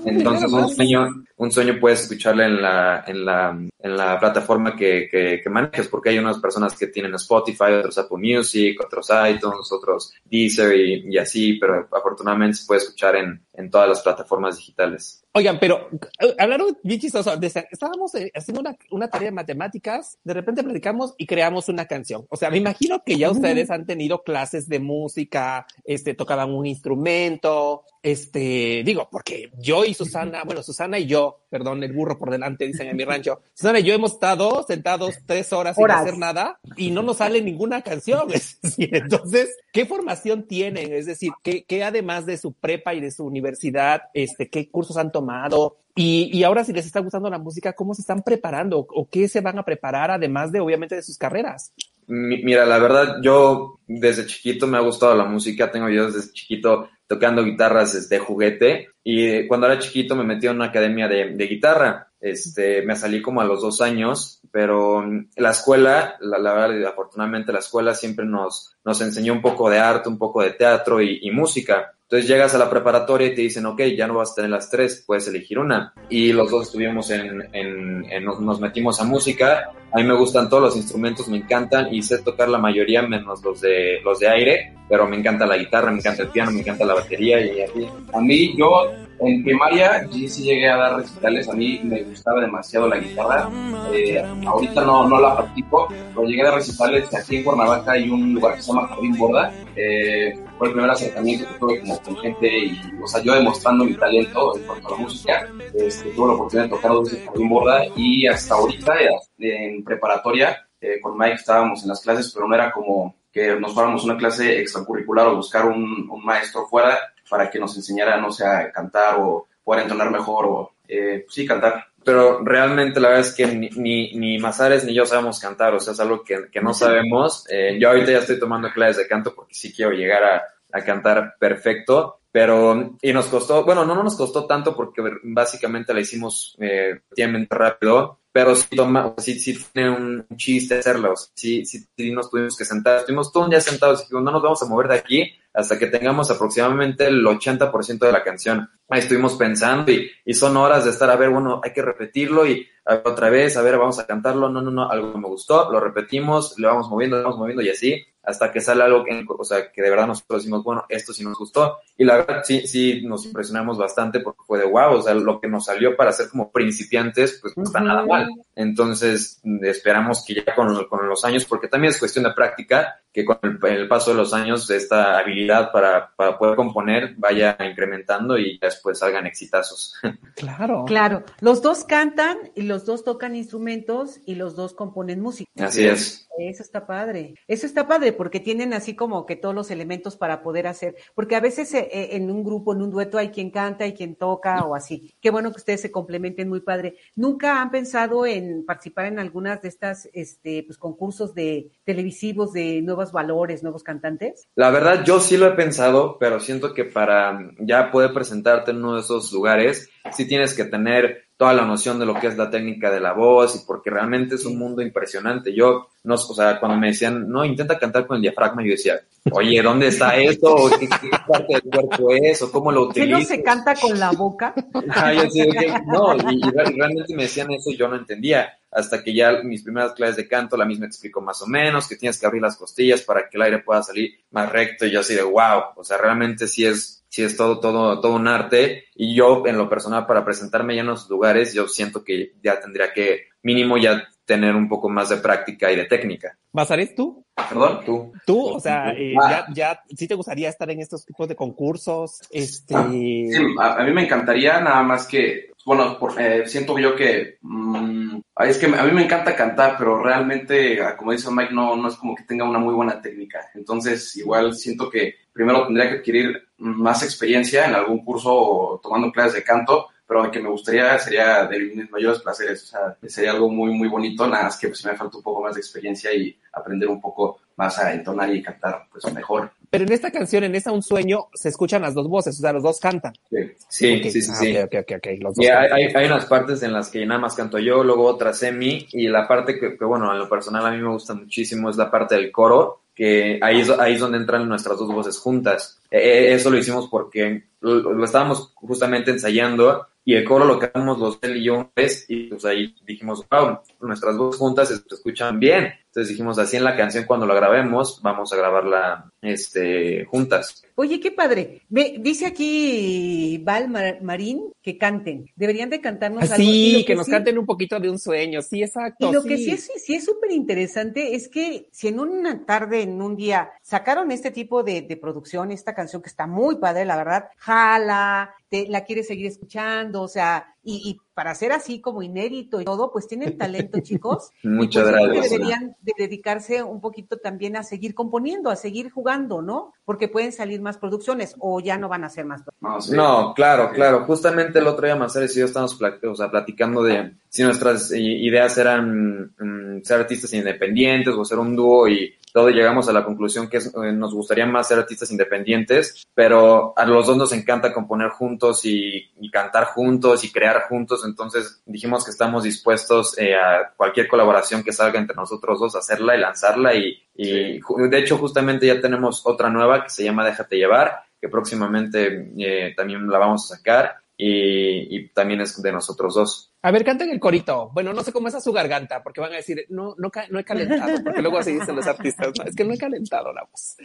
Entonces un sueño, un sueño puedes escucharle en la, en la, en la plataforma que, que, que manejes, porque hay unas personas que tienen Spotify, otros Apple Music, otros iTunes, otros Deezer y, y así, pero afortunadamente se puede escuchar en, en todas las plataformas digitales. Oigan, pero eh, hablaron bien chistoso. estábamos eh, haciendo una, una tarea de matemáticas, de repente platicamos y creamos una canción. O sea, me imagino que ya ustedes han tenido clases de música, este, tocaban un instrumento, este, digo, porque yo y Susana, bueno, Susana y yo, perdón, el burro por delante, dicen en mi rancho, Susana y yo hemos estado sentados tres horas sin hacer nada y no nos sale ninguna canción. Entonces, ¿qué formación tienen? Es decir, ¿qué, qué además de su prepa y de su universidad, este, qué cursos han tomado? Y, y ahora si les está gustando la música, ¿cómo se están preparando? ¿O qué se van a preparar además de, obviamente, de sus carreras? Mi- Mira, la verdad, yo desde chiquito me ha gustado la música, tengo yo desde chiquito tocando guitarras desde juguete y cuando era chiquito me metí en una academia de, de guitarra. Este, me salí como a los dos años, pero la escuela, la, la verdad, afortunadamente la escuela siempre nos, nos enseñó un poco de arte, un poco de teatro y música. Entonces llegas a la preparatoria y te dicen, ok, ya no vas a tener las tres, puedes elegir una. Y los dos estuvimos en, en, en- nos, nos metimos a música. A mí me gustan todos los instrumentos, me encantan y sé tocar la mayoría menos los de, los de aire, pero me encanta la guitarra, me encanta el piano, me encanta la batería y así. A mí, yo en primaria sí, sí llegué a dar recitales, a mí me gustaba demasiado la guitarra, Eh, ahorita no, no la practico, pero llegué a recitales, aquí en Cuernavaca hay un lugar que se llama Jardín Borda, Eh, fue el primer acercamiento que tuve como con gente y, o sea, yo demostrando mi talento en cuanto a la música, este, tuve la oportunidad de tocar dos Jardín Borda y hasta ahorita en preparatoria eh, con Mike estábamos en las clases, pero no era como que nos fuéramos una clase extracurricular o buscar un maestro fuera para que nos enseñara, no sé, a cantar o poder entonar mejor o, eh, sí, cantar. Pero realmente la verdad es que ni, ni, ni Mazares ni yo sabemos cantar, o sea, es algo que, que no sabemos. Eh, yo ahorita ya estoy tomando clases de canto porque sí quiero llegar a, a cantar perfecto, pero, y nos costó, bueno, no nos costó tanto porque básicamente la hicimos eh, rápido, pero sí, toma, sí, sí tiene un chiste hacerlo, sí, sí, sí nos tuvimos que sentar, estuvimos todo un día sentados y dijimos, no nos vamos a mover de aquí hasta que tengamos aproximadamente el 80% de la canción. Ahí estuvimos pensando y, y son horas de estar a ver, bueno, hay que repetirlo y otra vez, a ver, vamos a cantarlo, no, no, no, algo me gustó, lo repetimos, le vamos moviendo, le vamos moviendo y así, hasta que sale algo que, o sea, que de verdad nosotros decimos, bueno, esto sí nos gustó. Y la verdad sí, sí nos impresionamos bastante porque fue de wow, o sea, lo que nos salió para ser como principiantes, pues no está nada mal. Entonces, esperamos que ya con, con los años, porque también es cuestión de práctica, que con el, el paso de los años esta habilidad para, para poder componer vaya incrementando y después salgan exitazos. Claro. Claro, los dos cantan y los dos tocan instrumentos y los dos componen música. Así es. Eso está padre. Eso está padre porque tienen así como que todos los elementos para poder hacer, porque a veces eh, eh, en un grupo, en un dueto hay quien canta y quien toca o así. Qué bueno que ustedes se complementen muy padre. ¿Nunca han pensado en participar en algunas de estas este pues concursos de televisivos de nuevos valores, nuevos cantantes? La verdad, yo sí lo he pensado, pero siento que para ya poder presentarte en uno de esos lugares, sí tienes que tener toda la noción de lo que es la técnica de la voz y porque realmente es un mundo impresionante. Yo, no, o sea, cuando me decían, no, intenta cantar con el diafragma, yo decía, oye, ¿dónde está esto? ¿O ¿Qué, qué parte del cuerpo es? ¿O cómo lo ¿Qué no utilizo? se canta con la boca? Ah, yo sí, ok. No, y, y re- realmente me decían eso y yo no entendía. Hasta que ya mis primeras clases de canto, la misma explicó más o menos, que tienes que abrir las costillas para que el aire pueda salir más recto. Y yo así de wow, o sea, realmente sí es, sí es todo, todo, todo un arte. Y yo, en lo personal, para presentarme ya en los lugares, yo siento que ya tendría que mínimo ya tener un poco más de práctica y de técnica. ¿Basares tú? Perdón, tú. Tú, o sea, eh, Ah. ya, ya, ¿sí te gustaría estar en estos tipos de concursos? Este, Sí, a, a mí me encantaría, nada más que, bueno, por- eh, siento yo que, mm, es que a mí me encanta cantar, pero realmente, ah, como dice Mike, no, no es como que tenga una muy buena técnica. Entonces, igual siento que primero tendría que adquirir más experiencia en algún curso o tomando clases de canto, pero lo que me gustaría sería de mis mayores placeres, o sea, sería algo muy, muy bonito, nada más que pues me falta un poco más de experiencia y aprender un poco más a entonar y cantar pues mejor. Pero en esta canción, en esa Un Sueño, se escuchan las dos voces, o sea, los dos cantan. Sí, sí, Ok. sí, sí. Ah, sí. ok, ok, ok, ok, los dos Y hay, hay unas partes en las que nada más canto yo, luego otra semi, y la parte que, que, bueno, en lo personal a mí me gusta muchísimo es la parte del coro, que ahí es, ahí es donde entran nuestras dos voces juntas. Eh, eh, eso lo hicimos porque lo, lo estábamos justamente ensayando y el coro lo cantamos los él y yo una vez y pues ahí dijimos, wow, nuestras voces juntas se, escuchan bien. Entonces dijimos, así en la canción cuando la grabemos, vamos a grabarla este, juntas. Oye, qué padre. Me, dice aquí Val Mar- Marín que canten. Deberían de cantarnos algo. Y Así, lo Ah, que nos sí- canten un poquito de un sueño. Sí, exacto. Y lo que sí es sí es súper interesante es que si en una tarde, en un día, sacaron este tipo de, de producción, esta canción que está muy padre, la verdad, jala, te, la quieres seguir escuchando, o sea, y, y para ser así como inédito y todo, pues tienen talento, chicos. Muchas y pues yo creo que gracias. deberían de dedicarse un poquito también a seguir componiendo, a seguir jugando, ¿no? Porque pueden salir más producciones o ya no van a ser más. No, claro, claro. Justamente el otro día Maceres y yo estábamos pla- o sea, platicando de si nuestras ideas eran mm, ser artistas independientes o ser un dúo y todo llegamos a la conclusión que es- eh, nos gustaría más ser artistas independientes, pero a los dos nos encanta componer juntos y, y cantar juntos y crear juntos, entonces dijimos que estamos dispuestos eh, a cualquier colaboración que salga entre nosotros dos, hacerla y lanzarla y, de hecho justamente ya tenemos otra nueva que se llama Déjate llevar, que próximamente eh, también la vamos a sacar y, y también es de nosotros dos. A ver, canten el corito. Bueno, no sé cómo es a su garganta, porque van a decir, no, no, no he calentado, porque luego así dicen los artistas, no, es que no he calentado la voz.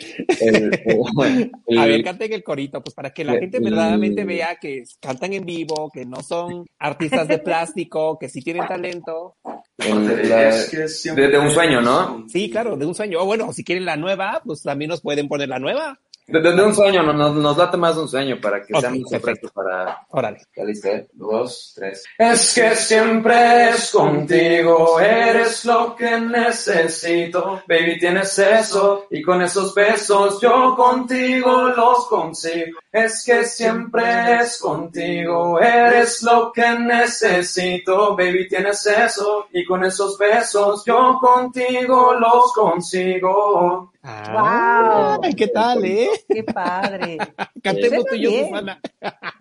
El- el- A ver, canten el corito, pues para que la el- gente verdaderamente vea que cantan en vivo, que no son artistas de plástico, que sí tienen talento. la- de, de un sueño, ¿no? Sí, claro, de un sueño. O bueno, si quieren la nueva, pues también nos pueden poner la nueva. De, de- de un sueño, no- nos, nos late más de un sueño para que Ok, sea muy perfecto para... Órale. ¿Ya listo? eh? Dos, tres. Es que siempre es contigo, eres lo que necesito. Baby, tienes eso y con esos besos yo contigo los consigo. Es que siempre es contigo, eres lo que necesito. Baby, tienes eso y con esos besos yo contigo los consigo. Ah, Ay, ¿qué tal, eh? Qué padre. Cantemos tú y yo. Susana.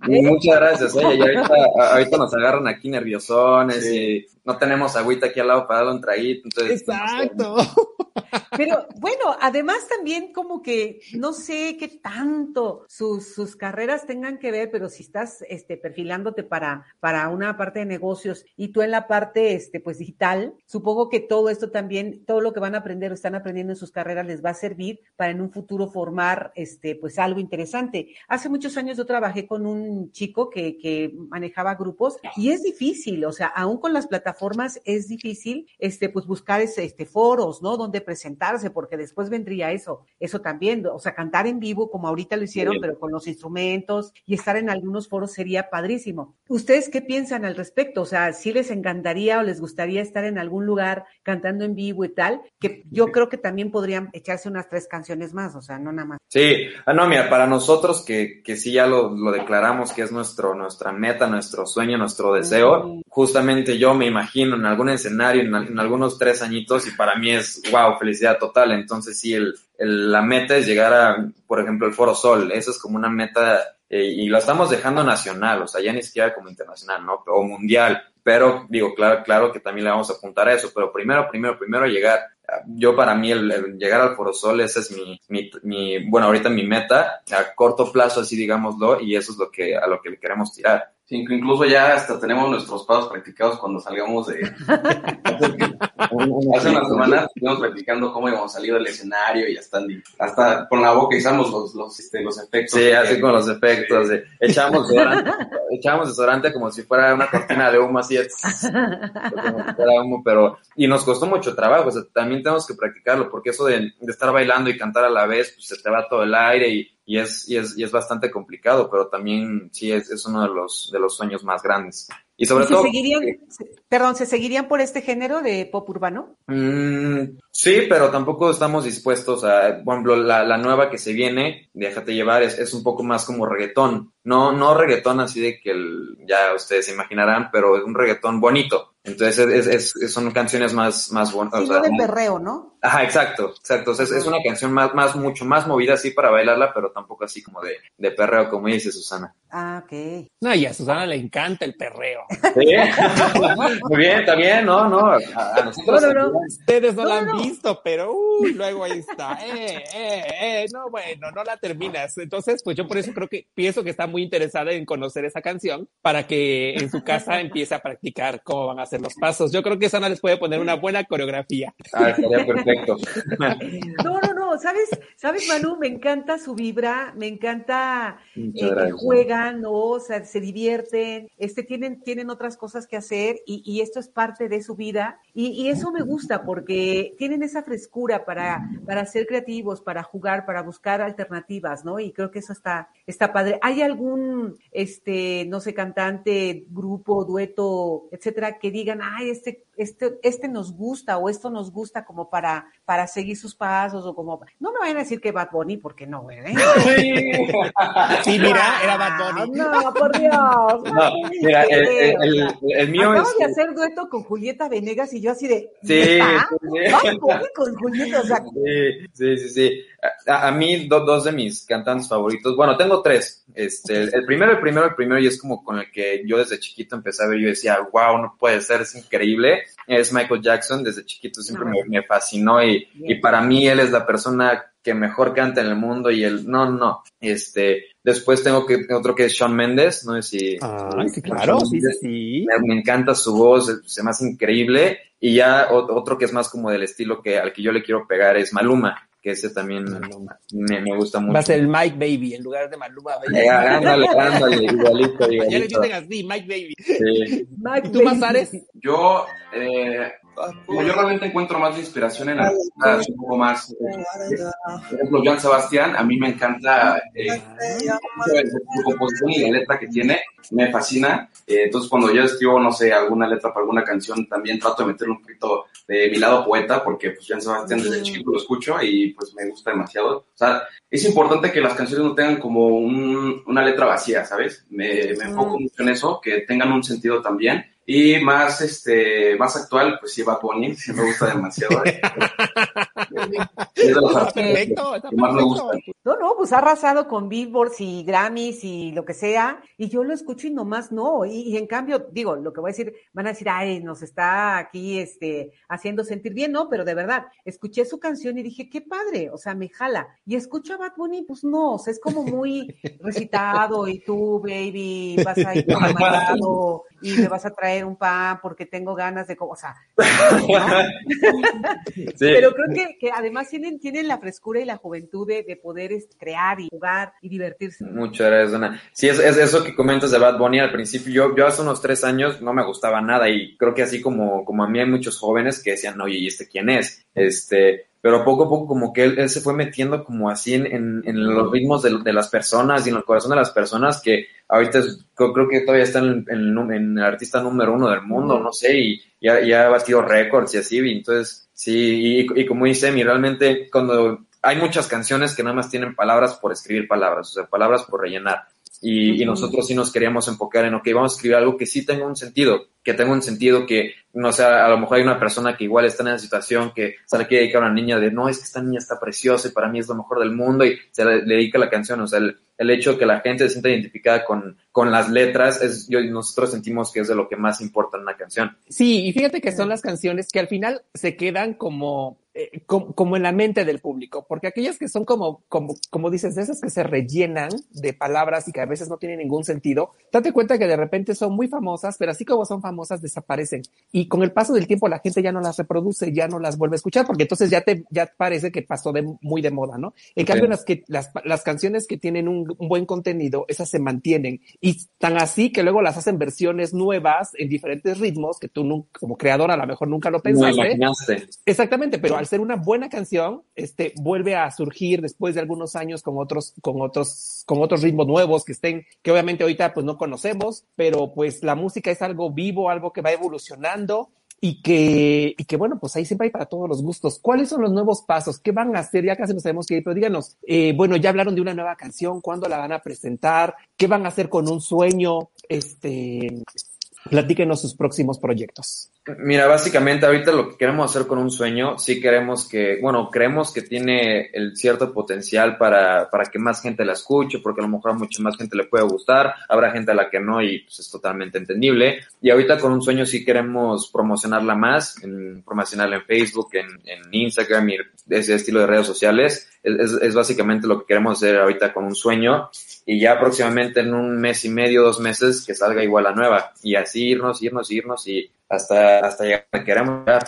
Y muchas gracias, oye, y ahorita, nos agarran aquí nerviosones y no tenemos agüita aquí al lado para darle un traguito, entonces... Exacto. Pero bueno, además también como que no sé qué tanto sus, sus carreras tengan que ver, pero si estás este, perfilándote para, para una parte de negocios y tú en la parte este, pues digital, supongo que todo esto también, todo lo que van a aprender o están aprendiendo en sus carreras les va a servir para en un futuro formar este, pues algo interesante. Hace muchos años yo trabajé con un chico que, que manejaba grupos y es difícil, o sea, aún con las plataformas es difícil este, pues buscar ese, este, foros, ¿no? Donde presentarse, porque después vendría eso, eso también, o sea, cantar en vivo como ahorita lo hicieron, Sí. pero con los instrumentos y estar en algunos foros sería padrísimo. ¿Ustedes qué piensan al respecto? O sea, si les encantaría o les gustaría estar en algún lugar cantando en vivo y tal, que yo creo que también podrían echarse unas tres canciones más, o sea, no nada más. Sí, ah, no, mira, para nosotros que, que sí ya lo, lo declaramos que es nuestro, nuestra meta, nuestro sueño, nuestro deseo, justamente yo me imagino en algún escenario, en, en algunos tres añitos, y para mí es, wow, felicidad total. Entonces sí, el, el- la meta es llegar a, por ejemplo, el Foro Sol, eso es como una meta, eh, y lo estamos dejando nacional, o sea, ya ni siquiera como internacional, ¿no? O mundial. Pero digo, claro, claro que también le vamos a apuntar a eso, pero primero, primero, primero llegar yo para mí el, el llegar al Foro Sol, ese es mi, mi, mi, bueno, ahorita mi meta, a corto plazo así digámoslo, y eso es lo que, a lo que le queremos tirar. Sí, inc- incluso ya hasta tenemos nuestros pasos practicados cuando salgamos de... Hace una semana estuvimos practicando cómo íbamos a salir del escenario y hasta, hasta con la boca usamos los, los, este, los efectos. Sí, así con los efectos, de- echamos desodorante, echamos desodorante como si fuera una cortina de humo así, como si fuera humo, pero, y nos costó mucho trabajo, o sea, también tenemos que practicarlo, porque eso de, de estar bailando y cantar a la vez, pues se te va todo el aire y, y es, y es, y es bastante complicado, pero también sí es, es uno de los, de los sueños más grandes. Y sobre ¿Y se todo... seguirían, se- perdón, ¿se seguirían por este género de pop urbano? Mm, sí, pero tampoco estamos dispuestos a, por ejemplo, la, la nueva que se viene, Déjate llevar, es, es un poco más como reggaetón. No, no reggaetón así de que el- ya ustedes se imaginarán, pero es un reggaetón bonito. Entonces es, es- es- son canciones más, más buenas. Sí, no del perreo, ¿no? Ajá, exacto, exacto. O sea, es, es una canción más, más, mucho más movida así para bailarla, pero tampoco así como de, de perreo, como dice Susana. Ah, ok. No, y a Susana le encanta el perreo. Sí. Muy bien, está bien, no, no. A, a nosotros No, no, no. también. Ustedes no, la han visto, pero uy, luego ahí está. Eh, eh, eh, no, bueno, no la terminas. Entonces, pues yo por eso creo que pienso que está muy interesada en conocer esa canción para que en su casa empiece a practicar cómo van a ser los pasos. Yo creo que Susana les puede poner una buena coreografía. Ah, estaría perfecto. No, no, no, ¿sabes? ¿Sabes, Manu? Me encanta su vibra, me encanta eh, que juegan, ¿no? O sea, se divierten, este, tienen, tienen otras cosas que hacer y, y esto es parte de su vida. Y, y eso me gusta porque tienen esa frescura para, para ser creativos, para jugar, para buscar alternativas, ¿no? Y creo que eso está, está padre. ¿Hay algún, este, no sé, cantante, grupo, dueto, etcétera, que digan, ay, este, este, este nos gusta o esto nos gusta como para, para seguir sus pasos o como, no me vayan a decir que Bad Bunny porque no, güey. ¿eh? Sí, mira, era Bad Bunny. No, por Dios. No, mira, el, el- el- el mío Acabo es. de hacer dueto con Julieta Venegas y yo así de, Sí, sí, con Julieta, o sea, Sí, sí, sí, sí. A, a mí, do- dos de mis cantantes favoritos, bueno, tengo tres. Este, el, el primero, el primero, el primero, y es como con el que yo desde chiquito empecé a ver, yo decía, wow, no puede ser, es increíble. Es Michael Jackson, desde chiquito siempre me, me fascinó y, y para mí él es la persona que mejor canta en el mundo y él, no, no, este, después tengo que, otro que es Shawn Mendes, no sé si... Ah, sí, claro, sí, sí. Me, me encanta su voz, se me hace increíble. Y ya otro que es más como del estilo que al que yo le quiero pegar es Maluma, que ese también me, me gusta mucho. Va a ser el Mike Baby en lugar de Maluma Baby. Eh, ándale, ándale, igualito, Ya le igualito. dicen así, Mike Baby. Sí. ¿Y tú, Mazares? Yo, eh, yo realmente encuentro más inspiración en artistas un poco más, eh, por ejemplo, Joan Sebastián, a mí me encanta eh, su composición y la letra que tiene, me fascina. Eh, entonces, cuando yo escribo, no sé, alguna letra para alguna canción, también trato de meterle un poquito de mi lado poeta, porque pues Joan Sebastián desde chico lo escucho y pues me gusta demasiado. O sea, es importante que las canciones no tengan como un- una letra vacía, ¿sabes? Me, me enfoco mucho en eso, que tengan un sentido también. Y más, este, más actual, pues sí, Bad Bunny, sí me gusta demasiado. Es de los Está artistas perfecto, que- está que más me gustan. No, no, pues ha arrasado con Billboards y Grammys y lo que sea, y yo lo escucho y nomás no. Y, y en cambio, digo, lo que voy a decir, van a decir, ay, nos está aquí este, haciendo sentir bien, no, pero de verdad, escuché su canción y dije, qué padre, o sea, me jala. Y escucho a Bad Bunny, pues no, o sea, es como muy recitado, y tú, baby, vas a ir por el mandado y me vas a traer un pan porque tengo ganas de, o sea, pero creo que, que además tienen, tienen la frescura y la juventud de, de poder crear y jugar y divertirse. Muchas gracias, Ana. Sí, es, es eso que comentas de Bad Bunny al principio. Yo, yo hace unos tres años no me gustaba nada y creo que así como, como a mí hay muchos jóvenes que decían, oye, ¿y este quién es? Este, pero poco a poco como que él, se fue metiendo como así en, en, los ritmos de, las personas y en el corazón de las personas que ahorita creo, que todavía está en, el- artista número uno del mundo, no sé, y ya, ha batido récords y así, entonces sí, y como dice mi realmente cuando hay muchas canciones que nada más tienen palabras por escribir palabras, o sea, palabras por rellenar. Y, y Ujú. nosotros sí nos queríamos enfocar en, ok, vamos a escribir algo que sí tenga un sentido, que tenga un sentido que, no sé, a lo mejor hay una persona que igual está en esa situación que se le quiere dedicar a una niña de, no, es que esta niña está preciosa y para mí es lo mejor del mundo y se le, le dedica la canción, o sea, el, el hecho de que la gente se sienta identificada con, con las letras, es, yo, nosotros sentimos que es de lo que más importa en una canción. Sí, y fíjate que son las canciones que al final se quedan como, eh, como, como en la mente del público, porque aquellas que son como, como, como dices, de esas que se rellenan de palabras y que a veces no tienen ningún sentido, date cuenta que de repente son muy famosas, pero así como son famosas, desaparecen. Y con el paso del tiempo la gente ya no las reproduce, ya no las vuelve a escuchar, porque entonces ya te, ya parece que pasó de muy de moda, ¿no? En Sí. cambio, las que, las, las canciones que tienen un, un buen contenido, esas se mantienen. Y tan así que luego las hacen versiones nuevas en diferentes ritmos que tú como creador a lo mejor nunca lo No pensaste. imaginaste. Exactamente, pero al ser una buena canción, este, vuelve a surgir después de algunos años con otros, con otros, con otros ritmos nuevos que estén, que obviamente ahorita pues no conocemos, pero pues la música es algo vivo, algo que va evolucionando y que, y que bueno, pues ahí siempre hay para todos los gustos. ¿Cuáles son los nuevos pasos? ¿Qué van a hacer? Ya casi nos tenemos que ir, pero díganos, eh, bueno, ya hablaron de una nueva canción, ¿cuándo la van a presentar? ¿Qué van a hacer con un sueño? Este, platíquenos sus próximos proyectos. Mira, básicamente ahorita lo que queremos hacer con un sueño, sí queremos que, bueno, creemos que tiene el cierto potencial para, para que más gente la escuche, porque a lo mejor a mucha más gente le puede gustar, habrá gente a la que no y pues es totalmente entendible. Y ahorita con un sueño sí queremos promocionarla más, en, promocionarla en Facebook, en, en Instagram y ese estilo de redes sociales. Es, es, básicamente lo que queremos hacer ahorita con un sueño y ya próximamente en un mes y medio, dos meses, que salga igual la nueva. Y así irnos, irnos, irnos y hasta, hasta llegar a queremos llegar.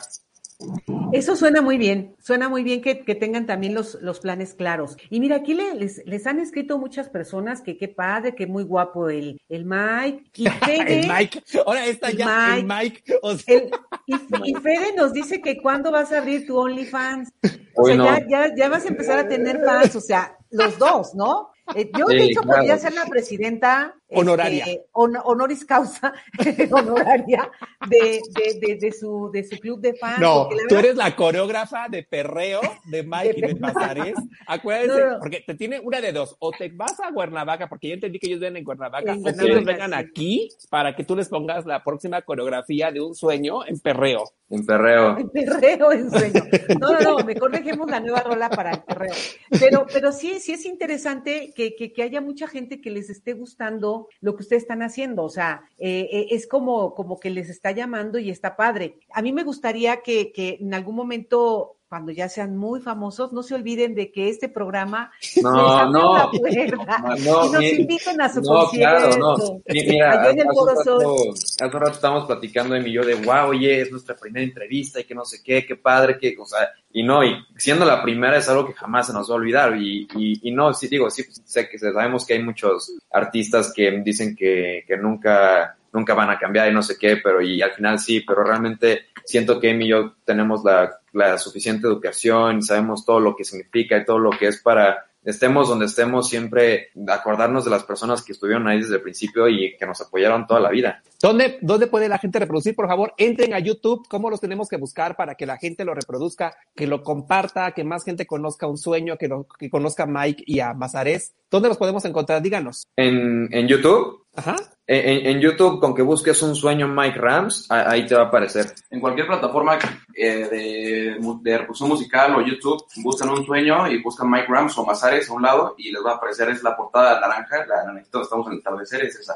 Eso suena muy bien, suena muy bien que, que tengan también los, los, planes claros. Y mira, aquí le, les, les, han escrito muchas personas que qué padre, que muy guapo el, el Mike. Y Fede, el Mike, ahora está ya Mike, el Mike. O sea. el, y, y, Fede nos dice que cuándo vas a abrir tu OnlyFans. O Hoy sea, no. ya, ya, ya vas a empezar a tener fans, o sea, los dos, ¿no? Eh, yo, de hecho, claro. podría ser la presidenta honoraria. Este, hon honoris causa honoraria de, de, de, de, su, de su club de fans. No, tú eres la coreógrafa de perreo de Mike y de Pasares. Acuérdense, no, no. porque te tiene una de dos. O te vas a Cuernavaca, porque ya entendí que ellos vienen en Cuernavaca, en o que ellos vengan sí. aquí para que tú les pongas la próxima coreografía de un sueño en perreo. En perreo. En perreo, en sueño. No, no, no, mejor dejemos la nueva rola para el perreo. Pero, pero sí, sí es interesante que, que, que haya mucha gente que les esté gustando lo que ustedes están haciendo. O sea, eh, es como, como que les está llamando y está padre. A mí me gustaría que, que en algún momento cuando ya sean muy famosos, no se olviden de que este programa no, no, la puerta no, y nos inviten a su no, concierto. Claro, no. Mira, Allá en el hace, rato, hace rato estábamos platicando de mí yo de wow, oye, es nuestra primera entrevista y que no sé qué, qué padre, que, o sea, y no, y siendo la primera es algo que jamás se nos va a olvidar y, y, y no, sí digo, sí sé que sabemos que hay muchos artistas que dicen que, que nunca nunca van a cambiar y no sé qué, pero y al final sí, pero realmente siento que Amy y yo tenemos la, la suficiente educación, sabemos todo lo que significa y todo lo que es para estemos donde estemos, siempre acordarnos de las personas que estuvieron ahí desde el principio y que nos apoyaron toda la vida. ¿Dónde, ¿Dónde puede la gente reproducir? Por favor, entren a YouTube. ¿Cómo los tenemos que buscar para que la gente lo reproduzca, que lo comparta, que más gente conozca un sueño, que, lo, que conozca a Mike y a Mazares? ¿Dónde los podemos encontrar? Díganos. En, en YouTube. Ajá. En, en, YouTube, con que busques un sueño Mike Rams, ahí te va a aparecer. En cualquier plataforma eh, de, de reproducción musical o YouTube, buscan un sueño y buscan Mike Rams o Mazares a un lado y les va a aparecer es la portada naranja, la naranjita estamos en el atardecer, es esa.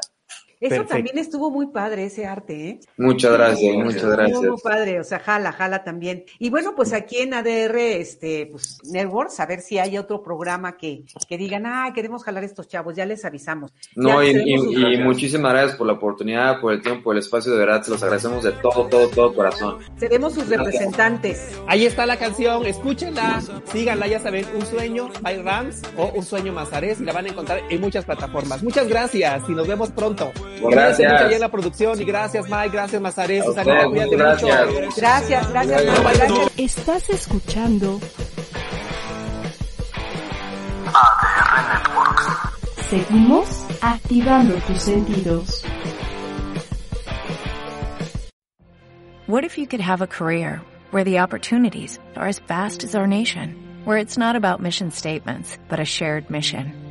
Eso Perfecto. también estuvo muy padre, ese arte, ¿eh? Muchas gracias, sí, muchas gracias. Muy padre, o sea, jala, jala también. Y bueno, pues aquí en ADR, este, pues, Networks, a ver si hay otro programa que, que digan, ah, queremos jalar estos chavos, ya les avisamos. No, y, y, y, muchísimas gracias por la oportunidad, por el tiempo, por el espacio, de verdad, se los agradecemos de todo, todo, todo corazón. Seremos sus representantes. Ahí está la canción, escúchenla, síganla, ya saben, Un Sueño, by Rams, o Un Sueño Mazares, y la van a encontrar en muchas plataformas. Muchas gracias, y nos vemos pronto. Gracias. Gracias en la producción y gracias Mike, gracias Mazares, Susana, cuídate gracias. mucho. Gracias, gracias, Mike, gracias. Estás escuchando ADR Networks. Seguimos activando tus sentidos. What if you could have a career where the opportunities are as vast as our nation, where it's not about mission statements, but a shared mission?